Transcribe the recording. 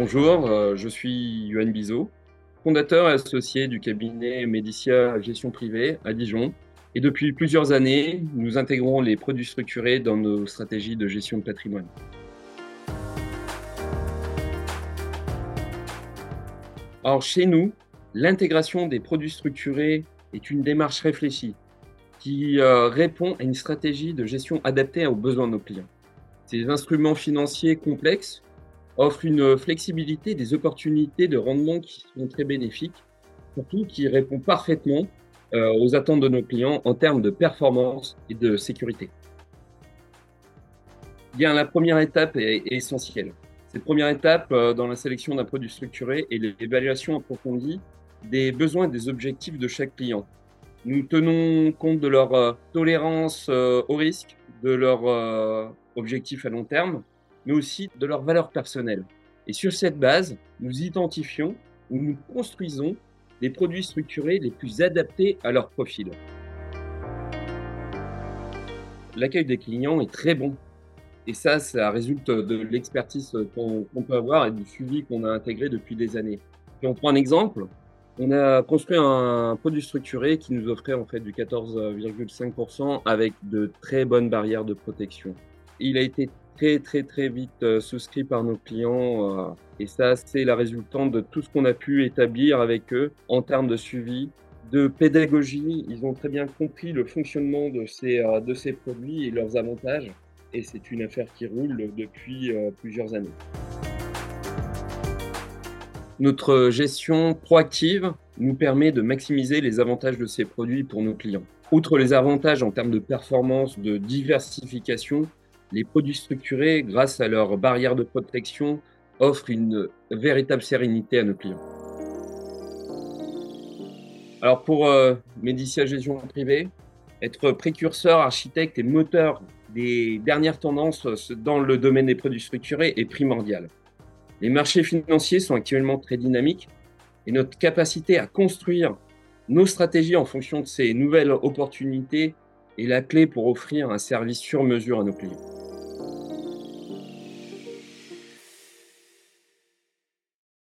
Bonjour, euh, je suis Yoann Bizot, fondateur et associé du cabinet Médicia Gestion Privée à Dijon. Et depuis plusieurs années, nous intégrons les produits structurés dans nos stratégies de gestion de patrimoine. Alors chez nous, l'intégration des produits structurés est une démarche réfléchie qui euh, répond à une stratégie de gestion adaptée aux besoins de nos clients. Ces instruments financiers complexes offrent une flexibilité, des opportunités de rendement qui sont très bénéfiques, surtout qui répondent parfaitement euh, aux attentes de nos clients en termes de performance et de sécurité. Bien, la première étape est, essentielle. Cette première étape euh, dans la sélection d'un produit structuré est l'évaluation approfondie des besoins et des objectifs de chaque client. Nous tenons compte de leur euh, tolérance au risque, de leur objectifs à long terme, mais aussi de leurs valeurs personnelles. Et sur cette base, nous identifions ou nous construisons les produits structurés les plus adaptés à leur profil. L'accueil des clients est très bon. Et ça, ça résulte de l'expertise qu'on peut avoir et du suivi qu'on a intégré depuis des années. Si on prend un exemple, on a construit un produit structuré qui nous offrait en fait du 14,5% avec de très bonnes barrières de protection. Il a été très très très vite euh, souscrit par nos clients euh, et ça c'est la résultante de tout ce qu'on a pu établir avec eux en termes de suivi, de pédagogie. Ils ont très bien compris le fonctionnement de ces, euh, de ces produits et leurs avantages et c'est une affaire qui roule depuis plusieurs années. Notre gestion proactive nous permet de maximiser les avantages de ces produits pour nos clients. Outre les avantages en termes de performance, de diversification, les produits structurés, grâce à leur barrière de protection, offrent une véritable sérénité à nos clients. Alors pour euh, Médicia Gestion Privée, être précurseur, architecte et moteur des dernières tendances dans le domaine des produits structurés est primordial. Les marchés financiers sont actuellement très dynamiques et notre capacité à construire nos stratégies en fonction de ces nouvelles opportunités est la clé pour offrir un service sur mesure à nos clients.